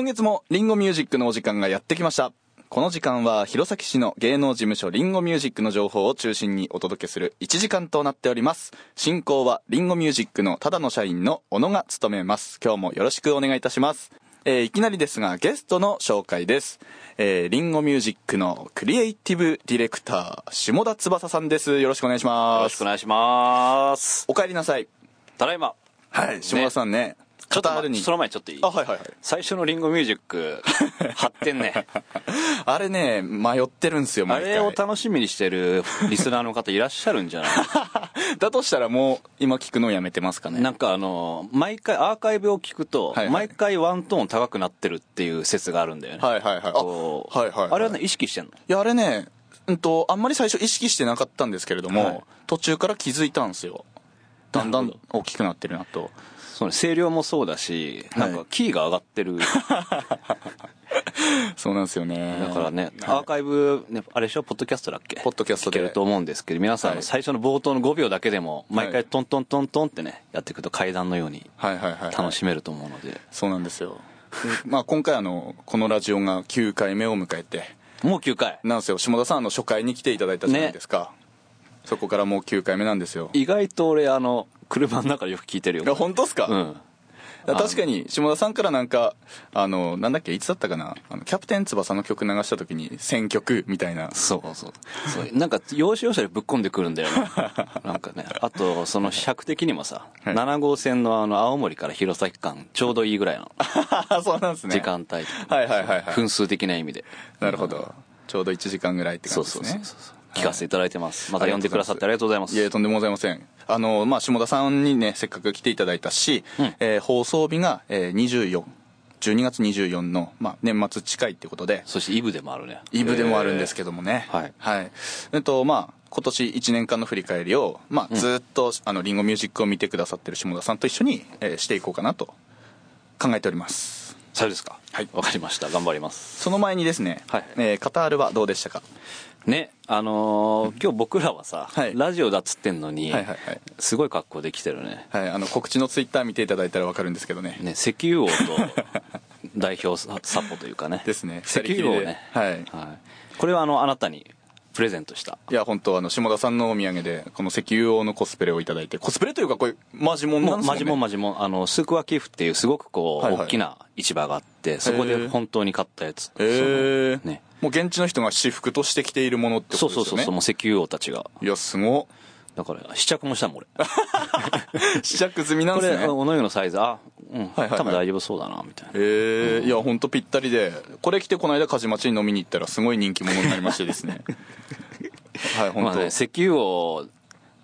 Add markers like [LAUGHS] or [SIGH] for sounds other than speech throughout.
今月もリンゴミュージックのお時間がやってきました。この時間は弘前市の芸能事務所リンゴミュージックの情報を中心にお届けする1時間となっております。進行はリンゴミュージックのただの社員の小野が務めます。今日もよろしくお願いいたします。えーいきなりですがゲストの紹介です。えーリンゴミュージックのクリエイティブディレクター、下田翼さんです。よろしくお願いしよます。ろしくお願いします。お帰りなさい。ただいま。はい、下田さんね、ちょっとカタールに。その前にちょっといい？あ、はいはいはい。最初のリンゴミュージック、[LAUGHS] 発展ね。あれね、迷ってるんですよ、あ毎回れを楽しみにしてるリスナーの方いらっしゃるんじゃない？[LAUGHS] だとしたらもう今聞くのやめてますかね。なんかあの、毎回アーカイブを聞くと、はいはい毎回ワントーン高くなってるっていう説があるんだよね。はいはいはい。あ、はいはいはいあれはね、意識してんの？いや、あれね、うんと、あんまり最初意識してなかったんですけれども、はい途中から気づいたんですよ。だんだん大きくなってるなと。そうね、声量もそうだし、はいなんかキーが上がってる。[LAUGHS] そうなんですよね。だからね、はいアーカイブ、ね、あれでしょ？ポッドキャストだっけ？ポッドキャストで聞けると思うんですけど、皆さん最初の冒頭の5秒だけでも、毎はい回トントントントンってね、やっていくと階段のように。楽しめると思うので。そうなんですよ。でまあ今回あの、このラジオが9回目を迎えて、もう9回。なんですよ、下田さんあの初回に来ていただいたじゃないですか。そこからもう9回目なんですよ。意外と俺、あの、車の中でよく聞いてるいや、よ。本当っすか？うん。確かに下田さんからなんかあのなんだっけいつだったかな？あのキャプテン翼の曲流した時に選曲みたいなそうそう。そうなんか、要所要所でぶっ込んでくるんだよね。[LAUGHS] なんかね。あと、その尺的にもさ、はい7号線のあの、青森から弘前間、ちょうどいいぐらいの [LAUGHS] そうなんですね時間帯。はいはいはいはい分数的な意味で。なるほどちょうど1時間ぐらいってそう感じですねそうそうそう。聞かせていただいてます。また呼んでくださってありがとうございます。いえとんでもございません。あのまあ下田さんにねせっかく来ていただいたし、うん。えー放送日が、えー、24 12月24の、まあ、年末近いってことで。そしてイブでもあるね。イブでもあるんですけどもね、はい。はい。えっとまあ今年1年間の振り返りを、まあ、ずっと、あのリンゴミュージックを見てくださってる下田さんと一緒に、えーしていこうかなと考えております。そうですか。はい。わかりました。頑張ります。その前にですね、はい。えーカタールはどうでしたか？ね、あのー今日僕らはさ、はいラジオだっつってんのに、はいはいはいすごい格好できてるね。はいあの告知のツイッター見ていただいたら分かるんですけどねね、石油王と代表ササポというかね。ですね石油王ね。はいはい。これはあの、あなたにプレゼントした。いや本当あの下田さんのお土産でこの石油王のコスプレをいただいてコスプレというかこれマジモンなですよマジモンマジモン、あの、スークワキフっていうすごくこう、はいはい大きな市場があって、そこで本当に買ったやつ。へえそのね。もう現地の人が私服として着ているものってことですよねそうそうそうそう、もう石油王たちが。いやすごっだから、試着もしたもん俺。[LAUGHS] 試着済みなんこれ、ですねおの湯のサイズ、あ、うん、はいはい多分大丈夫そうだな、みたいな。えー。いや本当ぴったりでこれ着てこの間梶町に飲みに行ったらすごい人気者になりましてですね。[LAUGHS] はい本当、まあね、石油王、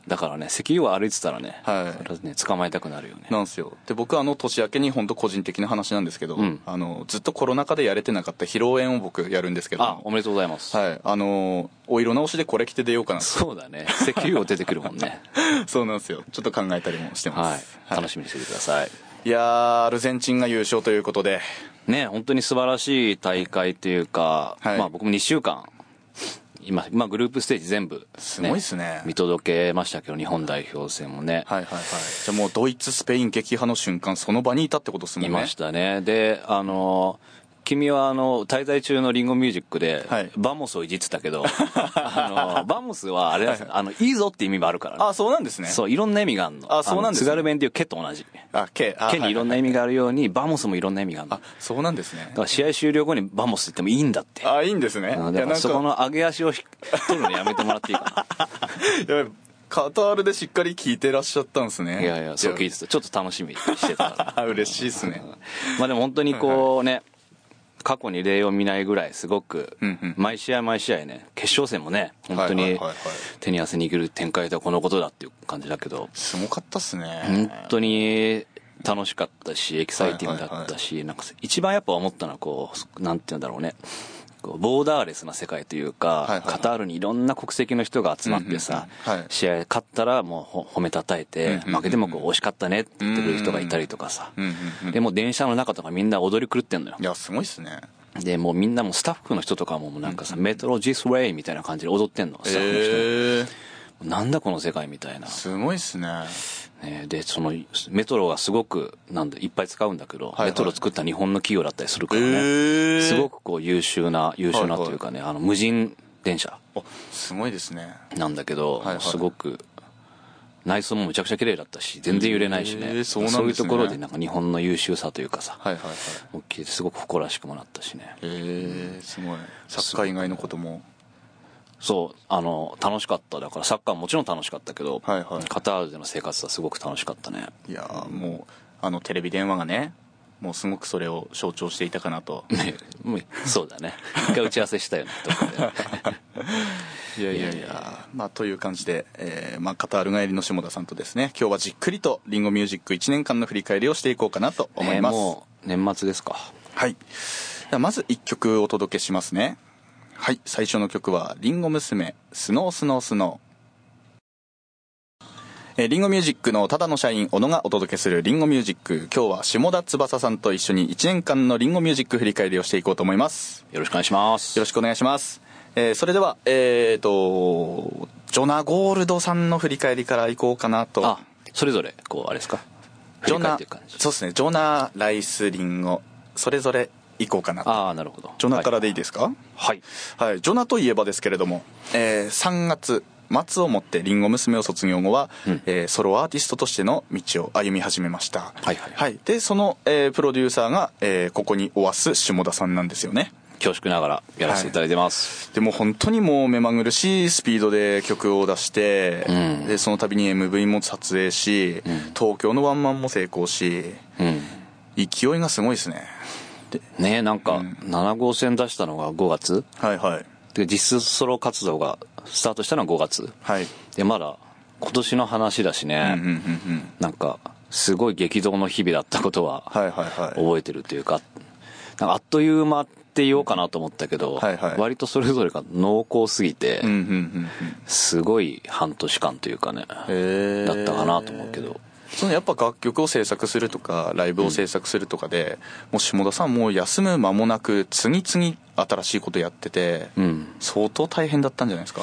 だからね、石油王歩いてたらね、はい。それはね、捕まえたくなるよね。なんですよ。で僕あの年明けに本当個人的な話なんですけど、うん。あのずっとコロナ禍でやれてなかった披露宴を僕やるんですけど。あ、おめでとうございます。はい。あのお色直しでこれ着て出ようかなと。そうだね。石油王出てくるもんね。[LAUGHS] そうなんですよ。ちょっと考えたりもしてまはい。す、。楽しみにしててください。いやーアルゼンチンが優勝ということで。ね、本当に素晴らしい大会というか、はい。まあ僕も2週間、今、今グループステージ全部、すごいっすね。見届けましたけど、日本代表戦もね、はいはいはい。じゃあもうドイツスペイン撃破の瞬間その場にいたってことですもんね。いましたね。で、あの、君はあの、滞在中のリンゴミュージックで、はい vamos をいじってたけど、[LAUGHS] あの、 vamos はあれなんですよあの、いいぞって意味もあるからね。あそうなんですねそう、いろんな意味があるの。あそうなんですね津軽弁でいうケと同じ。あケあケにいろんな意味があるように、 vamos もいろんな意味があるの。あそうなんですねだから試合終了後に vamos って言ってもいいんだって。あいいんですねうんだからそこの上げ足を引っ取るのやめてもらっていいか [LAUGHS] やばいカタールでしっかり聞いてらっしゃったんですねな。いやいや、そう聞いてた。ちょっと楽しみにしてたから。あ [LAUGHS] 嬉しいですねまあでも本当にこうね、過去に例を見ないぐらいすごく毎試合毎試合ね、決勝戦もね、本当に手に汗握る展開とはこのことだっていう感じだけど、すごかったっすね。本当に楽しかったし、エキサイティングだったし、なんか一番やっぱ思ったのはこう、なんて言うんだろうね。こうボーダーレスな世界というか、カタールにいろんな国籍の人が集まってさ、試合勝ったらもうほ褒めたたえて、負けてもこう惜しかったねって言ってくれる人がいたりとかさ、でもう電車の中とかみんな踊り狂ってんのよ。いやすごいっすね。でもうみんなもスタッフの人とかもなんかさ、メトロジスウェイみたいな感じで踊ってんのスタッフの人、ええなんだこの世界みたいな、すごいっすね。ね、でそのメトロがすごくなんでいっぱい使うんだけど、はいはい。メトロ作った日本の企業だったりするからね、へー。すごくこう優秀な優秀なというかね、あの無人電車。あすごいですね。なんだけど、はいはい。すごく内装もむちゃくちゃ綺麗だったし全然揺れないしね、へーそうなんですね。いうところでなんか日本の優秀さというかさ、はいはいはい。大きいです。ごく誇らしくもなったしね。へえすごい。サッカー以外のこともそうあの楽しかった。だからサッカーももちろん楽しかったけど、はいはい。カタールでの生活はすごく楽しかったね。いやーもうあのテレビ電話がねもうすごくそれを象徴していたかなと。そうだね。一回打ち合わせしたよね。[LAUGHS] いやいやいや。まあという感じで、えーまあ、カタール帰りの下田さんとですね今日はじっくりとリンゴミュージック1年間の振り返りをしていこうかなと思います、ねもう年末ですか。はい。ではまず1曲お届けしますねはい最初の曲はリンゴ娘スノースノースノー。えーリンゴミュージックのただの社員小野がお届けするリンゴミュージック。今日は下田翼さんと一緒に1年間のリンゴミュージック振り返りをしていこうと思います。よろしくお願いします。よろしくお願いします。えーそれでは、えーと、ジョナ・ゴールドさんの振り返りからいこうかなと。あそれぞれこうあれですか？振ジョナそうですね、ジョナ、ライス、リンゴ、それぞれいこうかなと。ああなるほど。ジョナからでいいですか？はい、はい、ジョナといえばですけれども、えー3月末をもってリンゴ娘を卒業後は、うん。えーソロアーティストとしての道を歩み始めました。はいはいで、その、えープロデューサーが、えーここにおわす下田さんなんですよね。恐縮ながらやらせていただいてます、でも本当にもう目まぐるしいスピードで曲を出して、うん。でその度に MV も撮影し、ん。東京のワンマンも成功しうん。勢いがすごいですね。でねなんか7号線出したのが5月。はいはい。で実質ソロ活動がスタートしたのは5月。はい。でまだ今年の話だしね、うんうんうんうん。なんかすごい激動の日々だったことは覚えてるというかなんかあっという間って言おうかなと思ったけど、はいはい。割とそれぞれが濃厚すぎて、うんうんうんすごい半年間というかね、だったかなと思うけどそのやっぱ楽曲を制作するとかライブを制作するとかで、もう下田さんもう休む間もなく次々新しいことやってて、うん。相当大変だったんじゃないですか？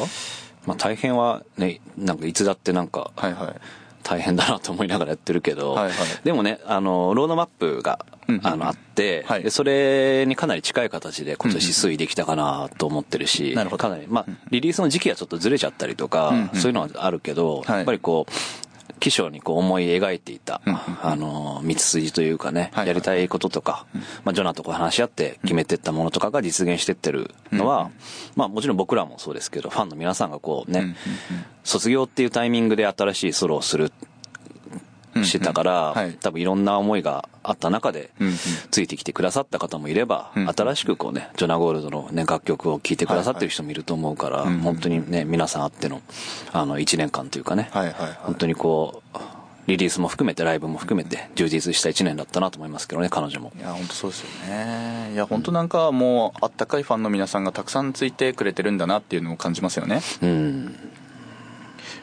まあ大変はねなんかいつだってなんかはいはい。大変だなと思いながらやってるけど、はいはい。でもねあのロードマップが、うんうんうん。あのあって、はい。でそれにかなり近い形で今年推移できたかなと思ってるし、なるほど。かなりまあリリースの時期はちょっとずれちゃったりとか、うんうん。そういうのはあるけど、はい。やっぱりこう起承にこう思い描いていた、あの道筋というかね、やりたいこととか、まあ、ジョナとこう話し合って決めてったものとかが実現してってるのは、まあもちろん僕らもそうですけどファンの皆さんがこうね、卒業っていうタイミングで新しいソロをするしてたから、うんうんはい。多分いろんな思いがあった中で、うんうん。ついてきてくださった方もいれば、うん新しくこうねジョナ・ゴールドの、ね、楽曲を聴いてくださってる人もいると思うから、はいはい。本当にね皆さんあってのあの1年間というかね、はいはいはい。本当にこうリリースも含めてライブも含めて充実した1年だったなと思いますけどね彼女も。いや本当そうですよね。いや本当なんかもうあったかいファンの皆さんがたくさんついてくれてるんだなっていうのを感じますよね。うん。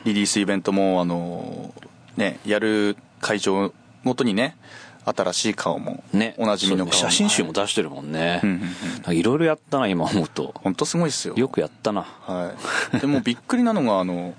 リリースイベントもあのねやる会場ごとにね新しい顔も、ねおなじみの顔も。写真集も出してるもんね、いろいろやったな今思うと。本当すごいですよ。よくやったな。はい。でもびっくりなのがあの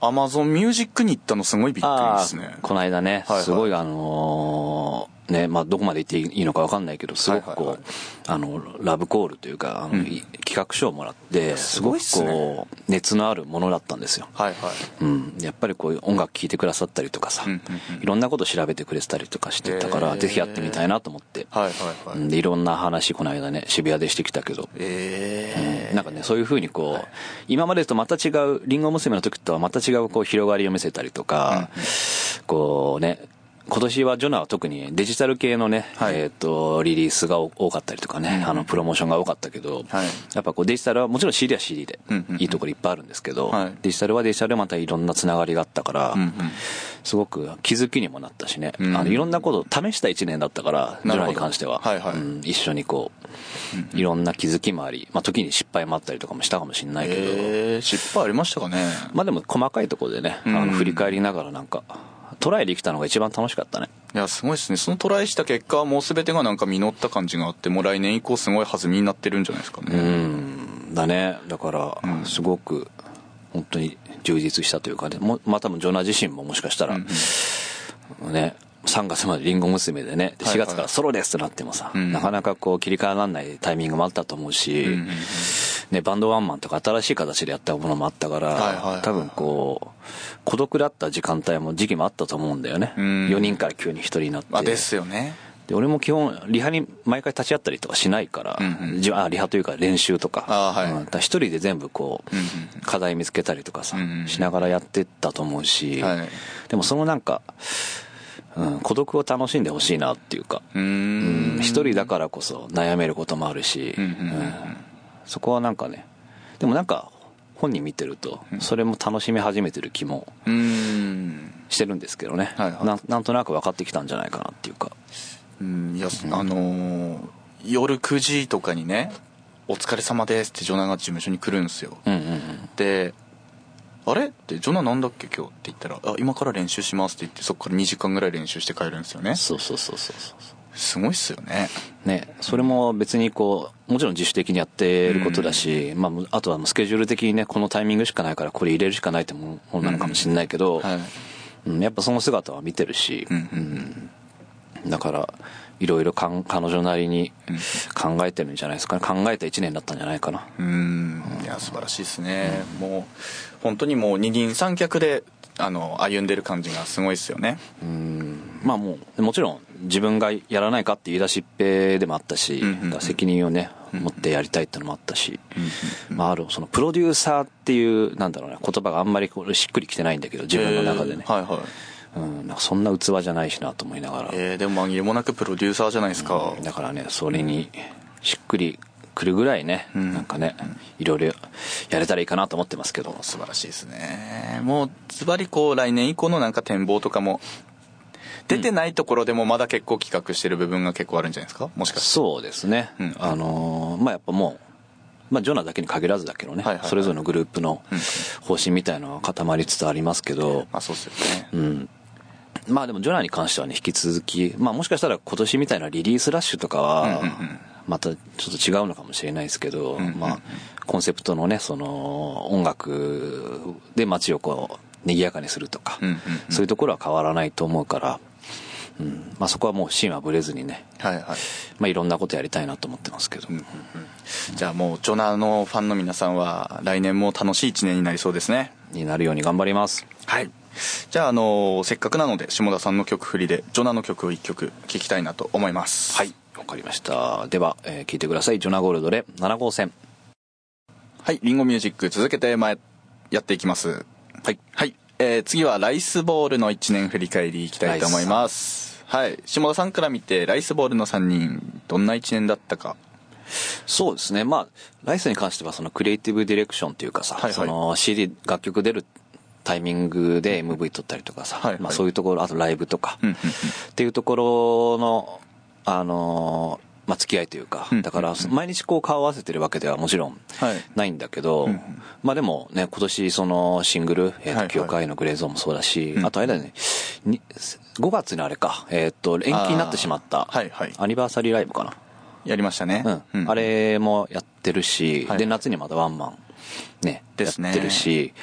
アマゾンミュージックに行ったのすごいびっくりですね。この間ね、はいはい。すごいあのーねまあ、どこまで言っていいのか分かんないけどすごくこう、はい。はいはいあのラブコールというかあの、うん。い企画書をもらってすすごくこう熱のあるものだったんですよ、はいはい。うん、やっぱりこういう音楽聴いてくださったりとかさ、うんうんうん。いろんなこと調べてくれてたりとかしてたから、ぜひやってみたいなと思って、はいはいはい、うん。でいろんな話この間ね渋谷でしてきたけど、ええなんかねそういうふうにこう、今までとまた違うりんご娘の時とはまた違うこう広がりを見せたりとか、こうね今年はジョナは特にデジタル系のね、はい。えっ、とリリースが多かったりとかね、あのプロモーションが多かったけど、はい。やっぱこうデジタルはもちろん CD は CD でうんうんうん。いいところいっぱいあるんですけど、はい。デジタルはデジタルでまたいろんなつながりがあったから、うんうん。すごく気づきにもなったしね、うんあのいろんなことを試した1年だったからジョナに関しては、はいはい。うん一緒にこういろんな気づきもあり、まあ、時に失敗もあったりとかもしたかもしれないけど、ええ失敗ありましたかね。まあでも細かいところでね、あうん。の振り返りながらなんかトライできたのが一番楽しかったね。いやすごいですね。そのトライした結果もう全てがなんか実った感じがあってもう来年以降すごい弾みになってるんじゃないですかうねん。だね。だからうん。すごく本当に充実したというかね。もまあ多分ジョナ自身ももしかしたら、ね3月までリンゴ娘でね。で4はいはい。月からソロですってなってもさ、うん。なかなかこう切り替えられないタイミングもあったと思うし、ね、バンドワンマンとか新しい形でやったものもあったから、多分こう孤独だった時間帯も時期もあったと思うんだよね、うん。4人から急に1人になって。まあですよね。で俺も基本リハに毎回立ち会ったりとかしないから、うんうん。あリハというか練習とか。あーはい。うん。だから一人で全部こう、うんうん課題見つけたりとかさ、うんうん。しながらやってったと思うし、はい。でもそのなんか、うん、孤独を楽しんでほしいなっていうか。うん。ん一人だからこそ悩めることもあるし、うんうんそこはなんかね。でもなんか本人見てるとそれも楽しみ始めてる気もしてるんですけどね、はいはい。なんなんとなく分かってきたんじゃないかなっていうか。うん。いや、あのー夜9時とかにね「お疲れ様です」ってジョナが事務所に来るんですよ。うんうんうん。で「あれ?」って「ジョナなんだっけ？今日」って言ったら「あ今から練習します」って言ってそこから2時間ぐらい練習して帰るんですよね。そうそうそうそうそうすごいっすよね。ね、それも別にこうもちろん自主的にやってることだし、まあ、あとはスケジュール的にねこのタイミングしかないからこれ入れるしかないってものなのかもしれないけど、はい。うんやっぱその姿は見てるし、うん。うん。だからいろいろかん彼女なりに考えてるんじゃないですかね。考えた1年だったんじゃないかな。うーん。いや素晴らしいですね、もう本当にもう二人三脚であの歩んでる感じがすごいですよね。うん。まあもうもちろん自分がやらないかって言い出しっぺでもあったし、うんうん責任をね持ってやりたいってのもあったし、まあ、あるそのプロデューサーっていうなんだろうね言葉があんまりしっくりきてないんだけど自分の中でね。え、ーはいはいうん、なんかそんな器じゃないしなと思いながら、えー、でも紛れもなくプロデューサーじゃないですか、だからねそれにしっくりくるぐらいね、ん。なんかねいろいろやれたらいいかなと思ってますけど。素晴らしいですね。もうズバリこう来年以降のなんか展望とかも出てないところでもまだ結構企画してる部分が結構あるんじゃないですか？もしかして。そうですね、うん。あのーまあやっぱもうまあジョナだけに限らずだけどね、はいはいはい。それぞれのグループのうん。方針みたいなのは固まりつつありますけど、まあそうっすよね。うんまあでもジョナに関してはね引き続きまあもしかしたら今年みたいなリリースラッシュとかはうんうんうん。またちょっと違うのかもしれないですけど、んうんまあコンセプトのねその音楽で街をこう賑やかにするとか、うんうんうん。そういうところは変わらないと思うから、うん。まあ、そこはもう芯はぶれずにね、はいはい。まあ、いろんなことやりたいなと思ってますけど、じゃあもうジョナのファンの皆さんは来年も楽しい一年になりそうですね。になるように頑張ります。はいじゃああのせっかくなので下田さんの曲振りでジョナの曲を1曲聴きたいなと思います。はいわかりました。では、えー聞いてください。ジョナゴールドで7号線。はい、リンゴミュージック続けて前やっていきます。はい。はい、えー、次はライスボールの1年振り返りいきたいと思います。はい、下田さんから見てライスボールの3人どんな1年だったか？そうですね。まあライスに関してはそのクリエイティブディレクションというかさ、はいはい。その CD 楽曲出るタイミングで MV 撮ったりとかさ、はいはい。まあ、そういうところあとライブとか、うんうんうん。っていうところのあのーまあ、付き合いというか、うんだから毎日こう顔を合わせてるわけではもちろんはい。ないんだけど、うんうん。まあでもね今年そのシングル「えーはいはい。と教会のグレーゾーン」もそうだし、うんあとあれだよねに5月にあれか、えーっと延期になってしまったあーはいはい。アニバーサリーライブかな、やりましたね。うん。あれもやってるし、はい。で夏にまたワンマンねですね。やってるし、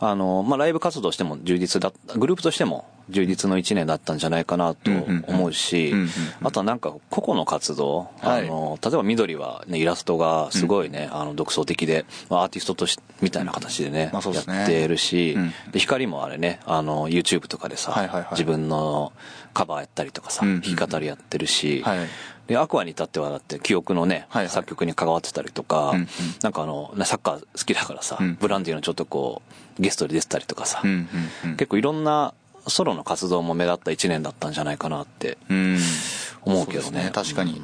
あのまあ、ライブ活動しても充実だったグループとしても充実の1年だったんじゃないかなと思うし、あとはなんか個々の活動、はい。あの例えば緑は、ね、イラストがすごいね、あの独創的で、まあ、アーティストとしみたいな形でね,、まあそうですね。やってるし、うん。で光もあれねあの YouTube とかでさ、自分のカバーやったりとかさ、弾き語りやってるし、はい。でアクアに至ってはだって記憶のね、作曲に関わってたりとか、なんかあのサッカー好きだからさ、うん。ブランディのちょっとこうゲストで出てたりとかさ、結構いろんなソロの活動も目立った1年だったんじゃないかなってうん。思うけどそうですね。確かに。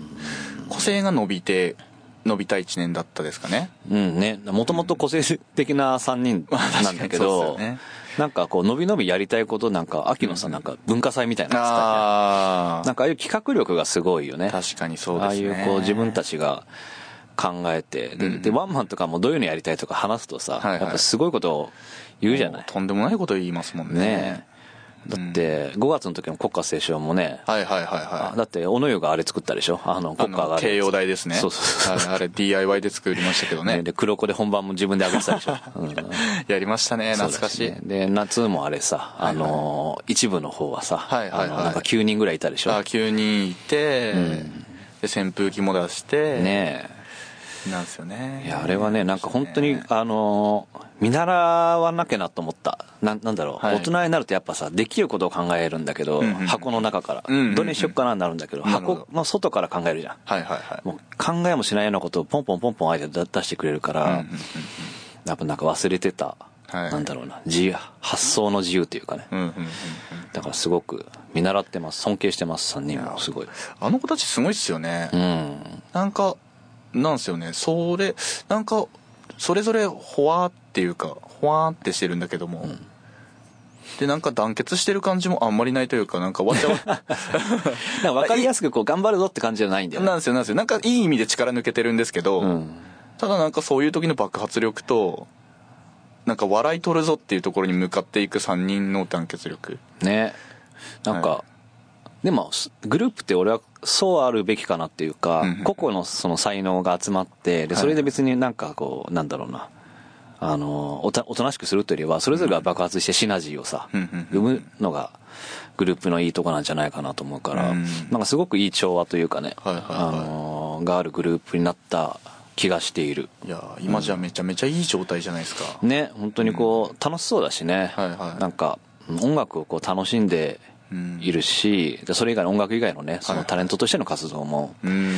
個性が伸びて伸びた1年だったですかね。うんね。もともと個性的な3人なんだけど、ね。なんかこう伸び伸びやりたいことなんか秋のさなんか文化祭みたいなのやってたじゃん。ああなんかああいう企画力がすごいよね。確かにそうですね。ああいうこう自分たちが考えて。で,、うん。でワンマンとかもどういうのやりたいとか話すとさ、はいはい。やっぱすごいことを言うじゃない。とんでもないこと言いますもんね。ねだって5月の時の国歌斉唱もね、はいはいはいはい。あだって小野湯があれ作ったでしょ？あのあ国歌がの、慶応大ですね。そうそうそうはいあれ DIY で作りましたけどね。で黒子で本番も自分で上げてたでしょ、う [LAUGHS] んやりましたね、懐かしい。で夏もあれさ、あのー一部の方はさ、はいはいはい。あのなんか9人ぐらいいたでしょ？あ、9人いて、で、扇風機も出して、ねなんですよね。えいやあれはねなんか本当にあのー見習わなきゃなと思った。ななんだろう、はい。大人になるとやっぱさできることを考えるんだけど、うんうん箱の中から、うんうんうん。どれにしよっかなになるんだけど、箱の外から考えるじゃん。はいはいはい。もう考えもしないようなことをポンポンポンポン相手で出してくれるから、うんうんうん。やっぱなんか忘れてた、はい。なんだろうな自由発想の自由っていうかね、うんうんうんうん。だからすごく見習ってます尊敬してます3人もすごいあの子たちすごいっすよね。うんなんか、なんすよね。それ、なんか、それぞれほわーっていうか、ほわーってしてるんだけども、で、なんか団結してる感じもあんまりないというか、なんかわちゃわ [LAUGHS] なんか分かりやすくこう頑張るぞって感じじゃないんだよね。なんですよ、なんですよ。なんかいい意味で力抜けてるんですけど、うん。ただなんかそういう時の爆発力と、なんか笑い取るぞっていうところに向かっていく3人の団結力。ね。なんか、はでもすグループって俺はそうあるべきかなっていうか、うんうん個々のその才能が集まってではい。それで別になんかこうなんだろうな。あのおたおとなしくするというよりはそれぞれが爆発してシナジーをさ、うんうん生むのがグループのいいとこなんじゃないかなと思うから、うん。なんかすごくいい調和というかね、はいはいはい。あのがあるグループになった気がしている。いやー今じゃめちゃめちゃいい状態じゃないですか。ね本当にこう楽しそうだしね、はいはい。なんか音楽をこう楽しんでうんいるし、でそれ以外の音楽以外のねそはい。のタレントとしての活動もうん。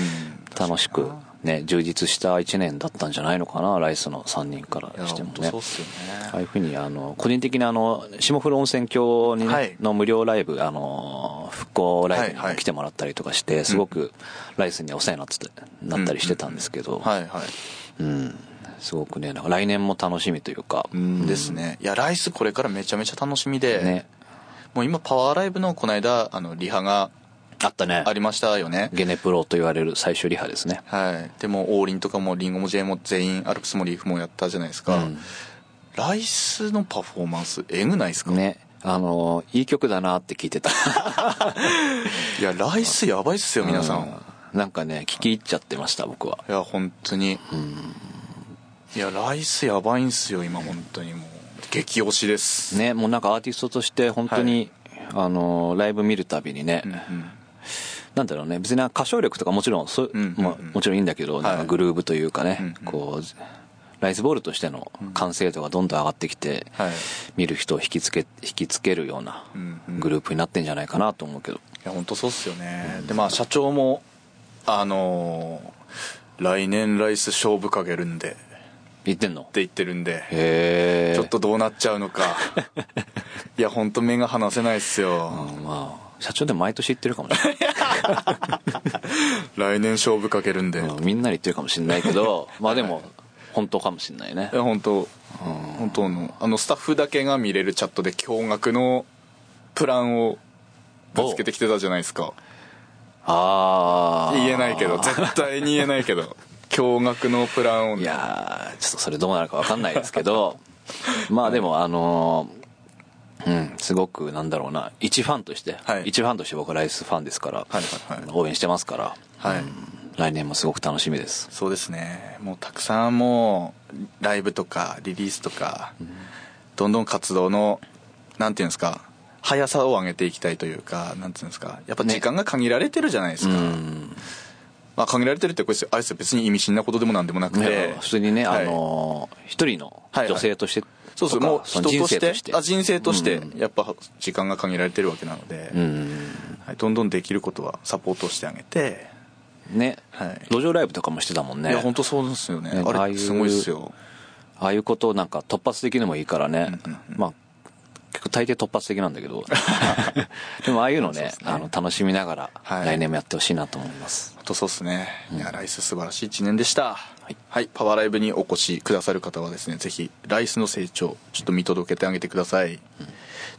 楽しくね充実した1年だったんじゃないのかなライスの3人からしてもね。本当そうっすよね。ああいうふうにあの個人的なあの霜降り温泉郷にね、はい。の無料ライブあの復興ライブに来てもらったりとかして、すごくライスにお世話になってたなったりしてたんですけど、はいはい。うん。すごくねなんか来年も楽しみというか、うん。ですね。いや、ライスこれからめちゃめちゃ楽しみで、ねもう今パワーライブのこの間、あの、リハがあったねありましたよね。ゲネプロと言われる最終リハですねはい。でも、王林とかもリンゴも J も全員アルプスもリーフもやったじゃないですか。うんライスのパフォーマンス、えぐないですか？ねあのいい曲だなって聞いてた [LAUGHS] いや、ライスやばいっすよ、皆さん。うんなんかね聞き入っちゃってました僕はいや、本当に。いや、ライスやばいんすよ、今、本当にもう。激推しです。ねもうなんかアーティストとして本当に、あのライブ見るたびにね、うんうん。なんだろうね別に歌唱力とかもちろんそう、うんうんうん。まあもちろんいいんだけど、なんかグルーブというかね、うんうん。こうライスボールとしての完成度がどんどん上がってきて、はい。い見る人を引きつけ引きつけるようなうんうん。グループになってんじゃないかなと思うけど、や、本当そうっすよね。で、まあ、社長も、あのー来年ライス勝負かけるんで、言ってんの？言ってるんで、ちょっとどうなっちゃうのか。[LAUGHS] いや、本当目が離せないっすよ。うんまあ社長でも毎年言ってるかもしれない来年勝負かけるんで。いうんみんなに言ってるかもしれないけど [LAUGHS] まあでも本当かもしれないね。や、本当。本当の、あの、スタッフだけが見れるチャットで驚愕のプランをぶつけてきてたじゃないですか。ああ言えないけど、絶対に言えないけど、驚愕のプランをね。いやーちょっとそれどうなるか分かんないですけど [LAUGHS] まあでもあのーうんすごくなんだろうな一ファンとして、はい。一ファンとして僕はライスファンですから、はいはいはい。応援してますから、はい。うん来年もすごく楽しみです。そうですね。もうたくさんもうライブとかリリースとか、どんどん活動のなんていうんですか速さを上げていきたいというかなんていうんですかやっぱ時間が限られてるじゃないですうか、んまあ、限られてるってこれあれですよ。別に意味深なことでもなんでもなくて、ね普通にね、はい。あのー一人のはいはい。女性として、そうそう。とかもう人のとして人生あ人生としてうんやっぱ時間が限られてるわけなので、うん。はい、どんどんできることはサポートしてあげて、ね、はい。路上ライブとかもしてたもんね。いや本当そうですよね。ねあれすごいですよ。ああいうことをなんか突発的でもいいからね、うんうん。まあ結構大抵突発的なんだけど。[LAUGHS] でもああいうのねあの楽しみながらはい。来年もやってほしいなと思います、本当そうっすね、いやライス素晴らしい1年でした。はい、パワーライブにお越しくださる方はですねぜひライスの成長ちょっと見届けてあげてください、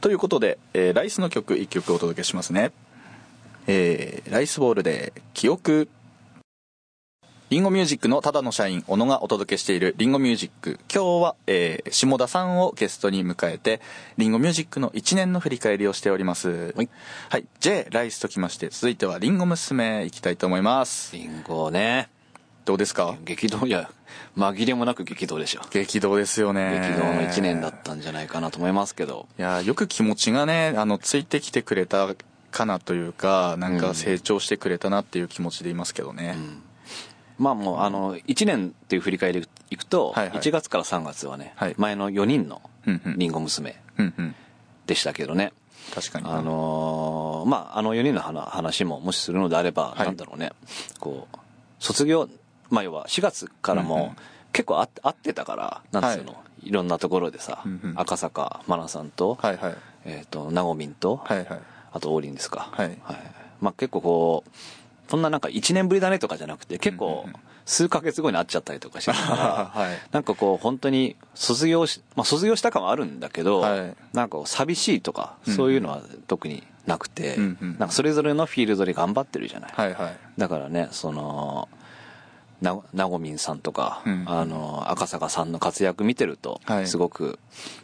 ということで、えーライスの曲1曲お届けしますね。えーライスボールで記憶リンゴミュージックのただの社員、小野がお届けしているリンゴミュージック。今日は、えー、下田さんをゲストに迎えて、リンゴミュージックの1年の振り返りをしております。はい。はい。J、ライスときまして、続いてはリンゴ娘いきたいと思います。リンゴね。どうですか？激動、いや、紛れもなく激動でしょ。激動ですよね。激動の1年だったんじゃないかなと思いますけど。いや、よく気持ちがね、あの、ついてきてくれたかなというか、なんか成長してくれたなっていう気持ちでいますけどね。まあもう、あの、1年っていう振り返りでいくと、はいはい1月から3月はね、はい前の4人のうんうんリンゴ娘。でしたけどね。確かに。あのーまあ、あの4人の話話ももしするのであれば、はいなんだろうね、こう、卒業、まあ要は4月からも結構会会ってたから、なんつうの、、はいろんなところでさ、うんうん赤坂愛菜さんと、はいはい。えっ、と、なごみんと、はいはい。あと王林ですか。はいまあ結構こう、そんななんか1年ぶりだねとかじゃなくて、結構数ヶ月後に会っちゃったりとかしてたから、[LAUGHS] はい。なんかこう本当に卒業し、まあ卒業した感はあるんだけど、はい。なんか寂しいとか、そういうのは特になくて、うんうんなんかそれぞれのフィールドで頑張ってるじゃない。はいはい。だからね、その、ななごみんさんとか、うんあの、赤坂さんの活躍見てるとは、い。すごく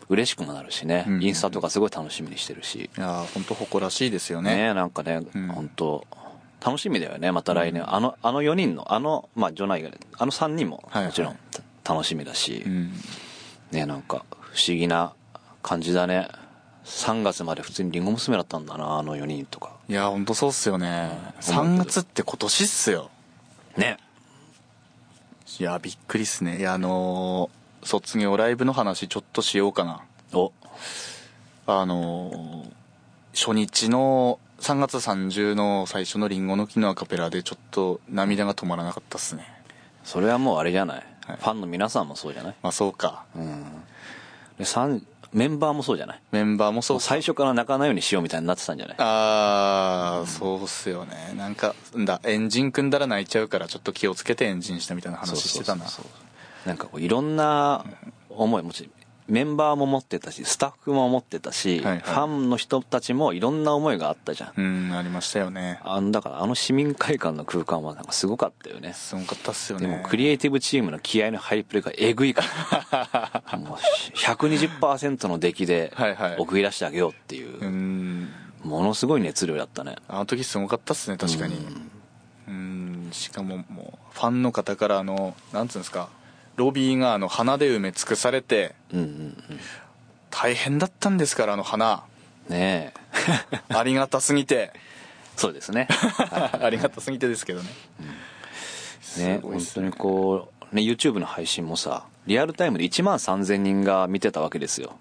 嬉しくもなるしね、うんうんインスタとかすごい楽しみにしてるし、いやー、本当誇らしいですよね。ねなんかね、うん。本当楽しみだよね、また来年。あの、あの4人の、あの、まあ、ジョナイが、あの3人ももちろんた楽しみだし、うん。ねなんか不思議な感じだね。3月まで普通にリンゴ娘だったんだな、あの4人とか。いやー、本当そうっすよね。うん3月って今年っすよ。ね。いやー、びっくりっすね。いや、あのー卒業ライブの話ちょっとしようかな。お、あのー初日の3月30の最初のリンゴの木のアカペラでちょっと涙が止まらなかったっすね。それはもうあれじゃない、はいファンの皆さんもそうじゃない？まあそうか。うん。で、三メンバーもそうじゃない？メンバーもそうか。最初から泣かないようにしようみたいになってたんじゃない？あー、そうっすよね。なんか、んだ、エンジン組んだら泣いちゃうからちょっと気をつけてエンジンしたみたいな話してたな。そうそうそうそうなんかこういろんな思いもちメンバーも持ってたしスタッフも持ってたし、はいはい。ファンの人たちもいろんな思いがあったじゃん、うん、ありましたよね。あのだからあの市民会館の空間はなんかすごかったよね。すごかったっすよね。でもクリエイティブチームの気合のハイプレがえぐいから。[LAUGHS] もう120%の出来ではいはい。送り出してあげようっていう、うん。ものすごい熱量だったね。あの時すごかったっすね、確かに。うん、しかももう、ファンの方からあの、なんつうんですか、ロビーがあの花で埋め尽くされて、うんうんうん。大変だったんですから、あの花。ねえ。[LAUGHS] ありがたすぎて。そうですね。[LAUGHS] ありがたすぎてですけどね。ねすごいっす本当にこう、ね、YouTube の配信もさリアルタイムで1万3000人が見てたわけですよ、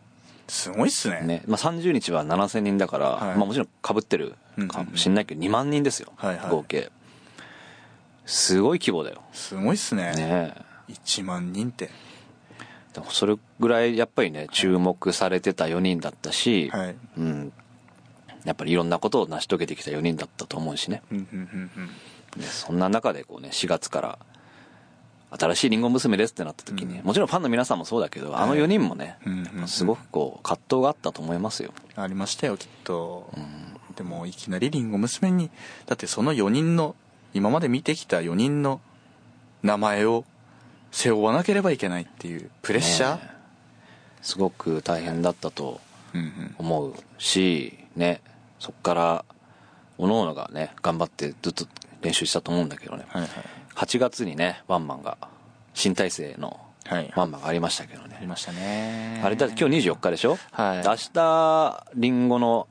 すごいっすね。ねまあ、30日は7000人だから、はい。まあ、もちろんかぶってるかもしんないけど2万人ですよ、はいはい。合計。すごい規模だよ。すごいっすね。ね1万人って。でもそれぐらいやっぱりね注目されてた4人だったし、はい。うん、やっぱりいろんなことを成し遂げてきた4人だったと思うしね。うん、うん、うん、うん。ねそんな中でこうね4月から新しいりんご娘ですってなった時に、もちろんファンの皆さんもそうだけど、あの4人もね、うんうんうん。すごくこう葛藤があったと思いますよ。ありましたよきっと、でもいきなりりんご娘にだってその4人の今まで見てきた4人の名前を背負わなければいけないっていうプレッシャー、ねすごく大変だったと思うしねそっからおのおのがね頑張ってずっと練習したと思うんだけどね、はいはい。8月にねワンマンが新体制のはい。ワンマンがありましたけどね、ありましたね。あれだって今日24日でしょ、はい。で明日リンゴの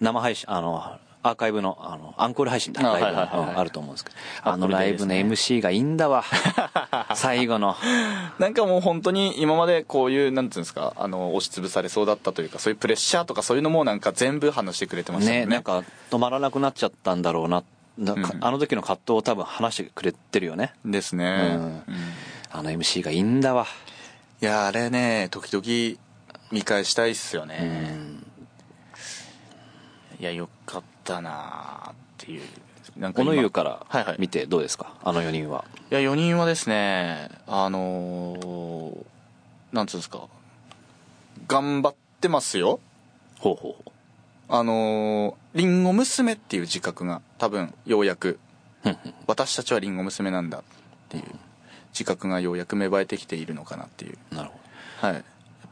生配信あのアーカイブのあのアンコール配信ライブあると思うんですけど。あのライブの MC がいいんだわ。[LAUGHS] 最後の。なんかもう本当に今までこういうなんていうんですかあの押しつぶされそうだったというかそういうプレッシャーとかそういうのもなんか全部話してくれてましたよね。ねなんか止まらなくなっちゃったんだろうな。なうん。あの時の葛藤を多分話してくれてるよね。ですね、うん。うんあの MC がいいんだわ。いやあれね時々見返したいっすよね、うん。いやよかったなーっていう。なんかこ今の湯からはいはい。見てどうですか？あの4人は。いや4人はですねあのー、なんつうんですか。頑張ってますよ。ほうほう。ほあのー、リンゴ娘っていう自覚が多分ようやく。私たちはリンゴ娘なんだっていう。自覚がようやく芽生えてきているのかなっていう。なるほはい。やっ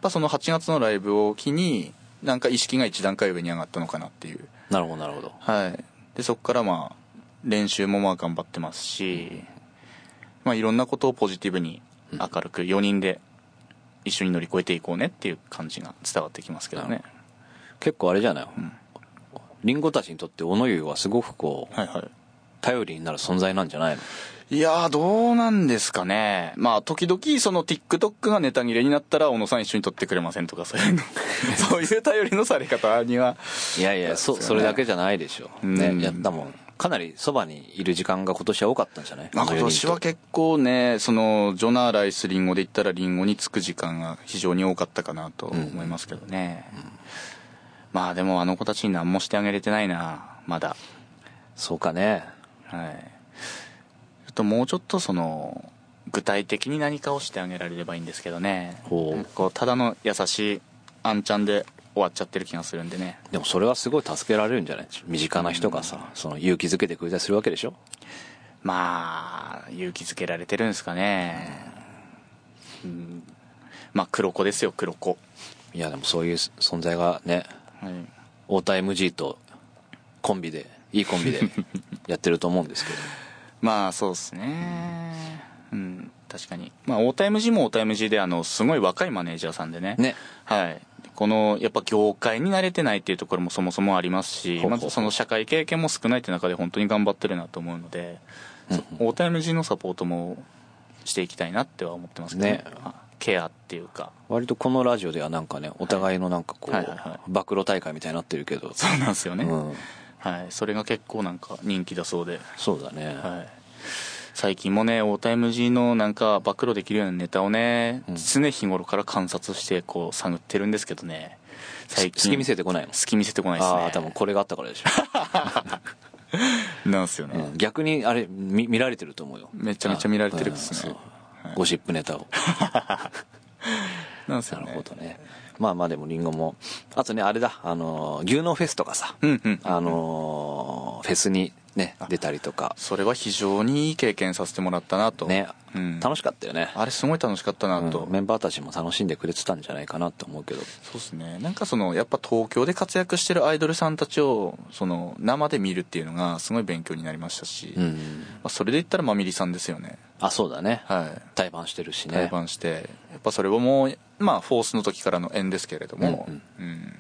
ぱその8月のライブを機になんか意識が一段階上に上がったのかなっていう。どなるほどなるほど。はい。でそこからまあ練習もまあ頑張ってますし、まあいろんなことをポジティブに明るく4人で一緒に乗り越えていこうねっていう感じが伝わってきますけどね。結構あれじゃない、ん。リンゴたちにとって小野湯はすごくこうはいはい。頼りになる存在なんじゃないの？いやー、どうなんですかね。まあ、時々、その TikTok がネタ切れになったら、小野さん一緒に撮ってくれませんとか、そういうの、[LAUGHS] そういう頼りのされ方には、いやいやそそれだけじゃないでしょ、ねうん。やったもん。かなりそばにいる時間が今年は多かったんじゃない？まあ、今年は結構ね、その、ジョナーライスリンゴで言ったら、リンゴにつく時間が非常に多かったかなと思いますけどね。まあ、でもあの子たちに何もしてあげれてないな、まだ。そうかね。はい。ともうちょっとその、具体的に何かをしてあげられればいいんですけどね。こうただの優しいあんちゃんで終わっちゃってる気がするんでね。でもそれはすごい助けられるんじゃない身近な人がさその勇気づけてくれたりするわけでしょ？まあ、勇気づけられてるんですかね。うん。まあ、黒子ですよ、黒子。いやでもそういう存在がねはい。太田 MG とコンビでいいコンビでやってると思うんですけどまあ、そうですね。うん、確かに。まあ、大田 MG も大田 MG で、あの、すごい若いマネージャーさんでね。ねはい。この、やっぱ業界に慣れてないっていうところもそもそもありますし、まずその社会経験も少ないって中で本当に頑張ってるなと思うので、そ大田 MG のサポートもしていきたいなっては思ってますけどね。ねあケアっていうか。割とこのラジオではなんかねお互いのなんかこう、暴露大会みたいになってるけどそうなんですよね。うんはい。それが結構なんか人気だそうで。そうだね、はい。最近もね、大田 MG のなんか暴露できるようなネタをね、うん常日頃から観察してこう探ってるんですけどね。最近。隙見せてこないの？隙見せてこないですね。ああ多分これがあったからでしょ、[LAUGHS] なんすよね。うん逆にあれ見見られてると思うよめちゃめちゃ見られてるっすねうんそうゴシップネタを [LAUGHS] なんすよね。なるほどねまあまあでもリンゴも。あとねあれだ。あの牛脳フェスとかさ。あのフェスにね出たりとかそれは非常にいい経験させてもらったなと。ね、うん。楽しかったよねあれすごい楽しかったなと。うんメンバーたちも楽しんでくれてたんじゃないかなと思うけどそうですね。なんかその、やっぱ東京で活躍してるアイドルさんたちを、その、生で見るっていうのがすごい勉強になりましたし、まうんあ、それで言ったらまみりさんですよね。あそうだねはい。対バンしてるしね対バンして、やっぱそれはもう、まあ、フォースの時からの縁ですけれども、うんうん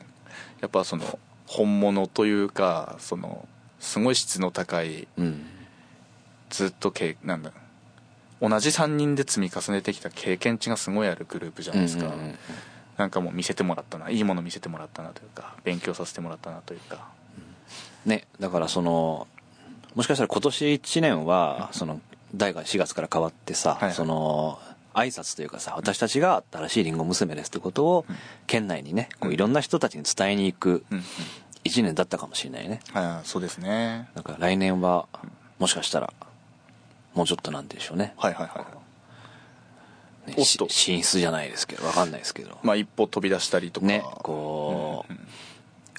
やっぱその、本物というか、その、すごい質の高い、うん。ずっとけなんだ同じ3人で積み重ねてきた経験値がすごいあるグループじゃないですか、うんうんうんなんかもう見せてもらったないいもの見せてもらったなというか勉強させてもらったなというか。ねだからそのもしかしたら今年1年はその代が4月から変わってさ、はいはい。その挨拶というかさ私たちが新しいりんご娘ですってことを県内にねこういろんな人たちに伝えに行くうんうん1年だったかもしれないね。はいそうですね。だから来年はもしかしたらもうちょっとなんでしょうね。はいはいはいねおっとし進出じゃないですけど分かんないですけど。まあ一歩飛び出したりとか。ねこう、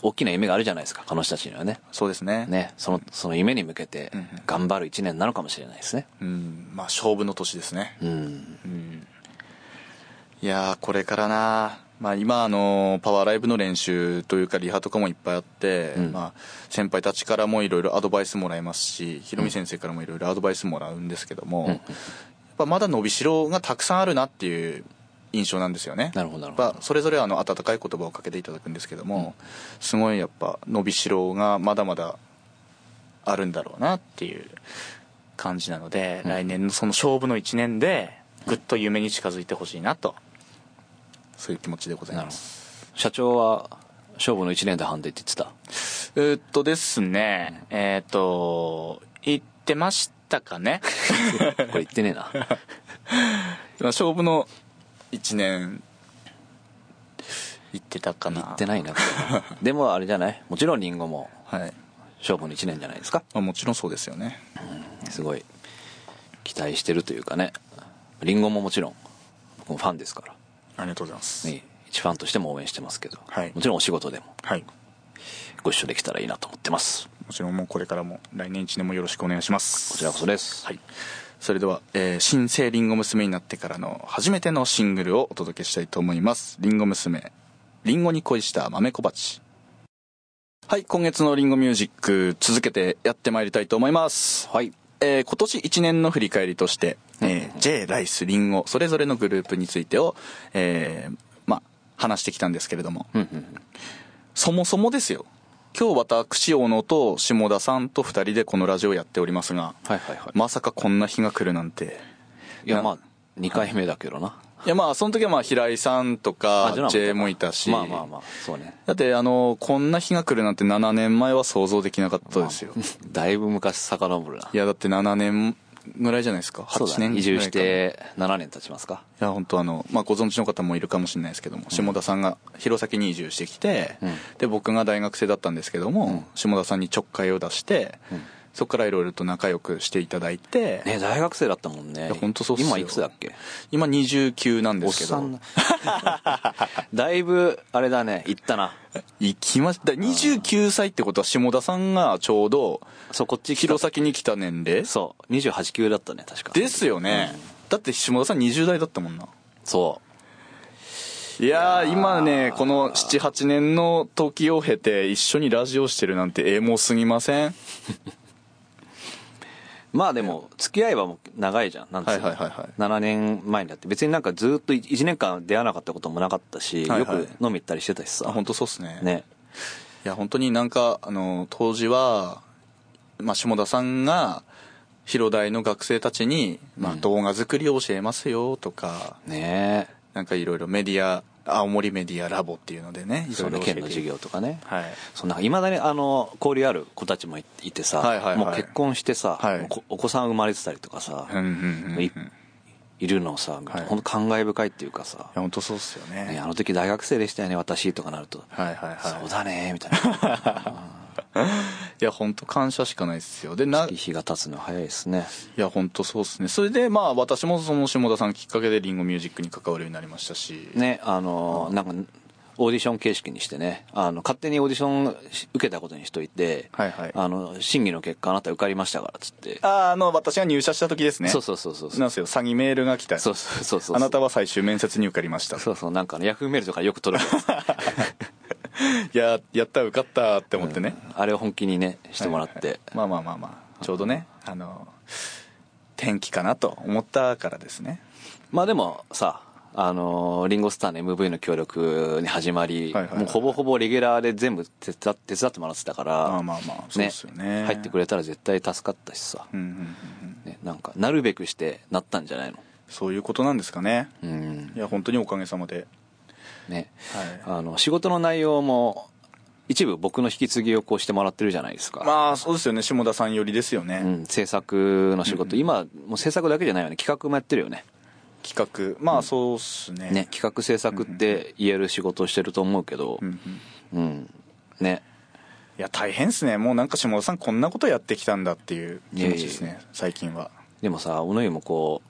大きな夢があるじゃないですか彼女たちにはね。そうですね。ねそのその夢に向けてうんうん。頑張る1年なのかもしれないですね。うんまあ勝負の年ですね。うん。うん。いやーこれからなまあ今あのパワーライブの練習というかリハとかもいっぱいあって、うん。まあ先輩たちからもいろいろアドバイスもらえますしひろみ先生からもいろいろアドバイスもらうんですけども、うんやっぱまだ伸びしろがたくさんあるなっていう印象なんですよね。なるほどなるほど。やっぱそれぞれあの温かい言葉をかけていただくんですけども、すごいやっぱ伸びしろがまだまだあるんだろうなっていう感じなので、来年のその勝負の1年でぐっと夢に近づいてほしいなとそういう気持ちでございます。社長は勝負の1年で判定って言ってた？えーっとですねえーっと言ってましたかね？[LAUGHS] これ言ってねえな。[LAUGHS] 勝負の1年言ってたかな。言ってないな。でもあれじゃない？もちろんリンゴもはい、勝負の1年じゃないですか？まあ、もちろんそうですよね。すごい期待してるというかね。リンゴももちろん僕もファンですからありがとうございます、ね一ファンとしても応援してますけど、はい。もちろんお仕事でもはい。ご一緒できたらいいなと思ってます。もちろんもうこれからも来年1年もよろしくお願いします。こちらこそです。はい。それでは、えー新生リンゴ娘になってからの初めてのシングルをお届けしたいと思います。リンゴ娘、リンゴに恋した豆小鉢。はい、今月のリンゴミュージック続けてやってまいりたいと思います。はいえー今年1年の振り返りとして、えー J、ライス、リンゴ、それぞれのグループについてを、えーまあ、話してきたんですけれども、うんうんそもそもですよ。今日私、小野と下田さんと2人でこのラジオをやっておりますが、はいはいはい。まさかこんな日が来るなんて。ないやまあ2回目だけどないやまあ、その時はまあ、平井さんとか J もいたし、まあまあまあそうね。だってあの、こんな日が来るなんて7年前は想像できなかったですよ。[LAUGHS] だいぶ昔遡るな。いや、だって7年ぐらいじゃないですか？8そうだね。年ぐらいか。移住して7年経ちますか？いや本当あの、まあ、ご存知の方もいるかもしれないですけども、下田さんが弘前に移住してきて、うん。で僕が大学生だったんですけども、うん。下田さんにちょっかいを出して、うんそこからいろいろと仲良くしていただいて、ね大学生だったもんね。本当そうっすよ。今いくつだっけ？今29なんですけど。さん。な [LAUGHS] だいぶあれだね行ったな。行きました29歳ってことは下田さんがちょうどそうこっち弘前に来た年齢？そう28級だったね確か。ですよね、だって下田さん20代だったもんな。そう。いやー今ねこの78年の時を経て一緒にラジオしてるなんてエモすぎません？まあでも付き合いはもう長いじゃん。なんつうの？はいはいはいはい。7年前になって別になんかずっと1年間出会わなかったこともなかったし、はいはい。よく飲み行ったりしてたしさ。あ本当そうっすね。ね。いや本当になんかあの当時は、まあ、下田さんが広大の学生たちに、まあ、うん。動画作りを教えますよとか、ねなんかいろいろメディア青森メディアラボっていうのでねいそろいうろ教えてね県の授業とかね。はい。そんかいまだにあの交流ある子たちもいいてさ、はいはいはい。もう結婚してさ、はい。お子さん生まれてたりとかさ、うんうんいいいるのさ、はい。本当感慨深いっていうかさ、や本当そうっすよね。ね、あの時大学生でしたよね私とかなると、はいはいはい。そうだねみたいな [LAUGHS] [LAUGHS] いや本当感謝しかないですよ。でな月日が経つの早いですね。いや本当そうですね。それでまあ私もその下田さんきっかけでリンゴミュージックに関わるようになりましたし。ねあのなんかオーディション形式にしてね。あの勝手にオーディション受けたことにしといて、はいはい。あの審議の結果あなた受かりましたからっつって、ああの私が入社した時ですね。そうそうそうそうなんですよ。詐欺メールが来た。そうそうそうそう。あなたは最終面接に受かりました。そうそうなんかねヤフーメールとかよく取る [LAUGHS] い [LAUGHS] ややった受かったって思ってね、あれを本気にねしてもらって、はいはい。まあまあまあまあ。ちょうどねあの転機かなと思ったからですね。まあでもさあのーリンゴスターの MV の協力に始まり、もうほぼほぼレギュラーで全部手伝手伝ってもらってたからまあまあまあそうですよね入ってくれたら絶対助かったしさ、うんうんうんうん。ね、なんかなるべくしてなったんじゃないの？そういうことなんですかね。うん。いや本当におかげさまでね。はい。あの仕事の内容も一部僕の引き継ぎをこうしてもらってるじゃないですか、まあそうですよね。下田さん寄りですよね、うん、制作の仕事、今もう制作だけじゃないよね。企画もやってるよね。企画。まあそうっすね。ね企画制作って言える仕事をしてると思うけど。うんうん。うん。ね。いや大変っすね。もうなんか下田さんこんなことやってきたんだっていう気持ちですね。最近は。でもさ小野湯もこ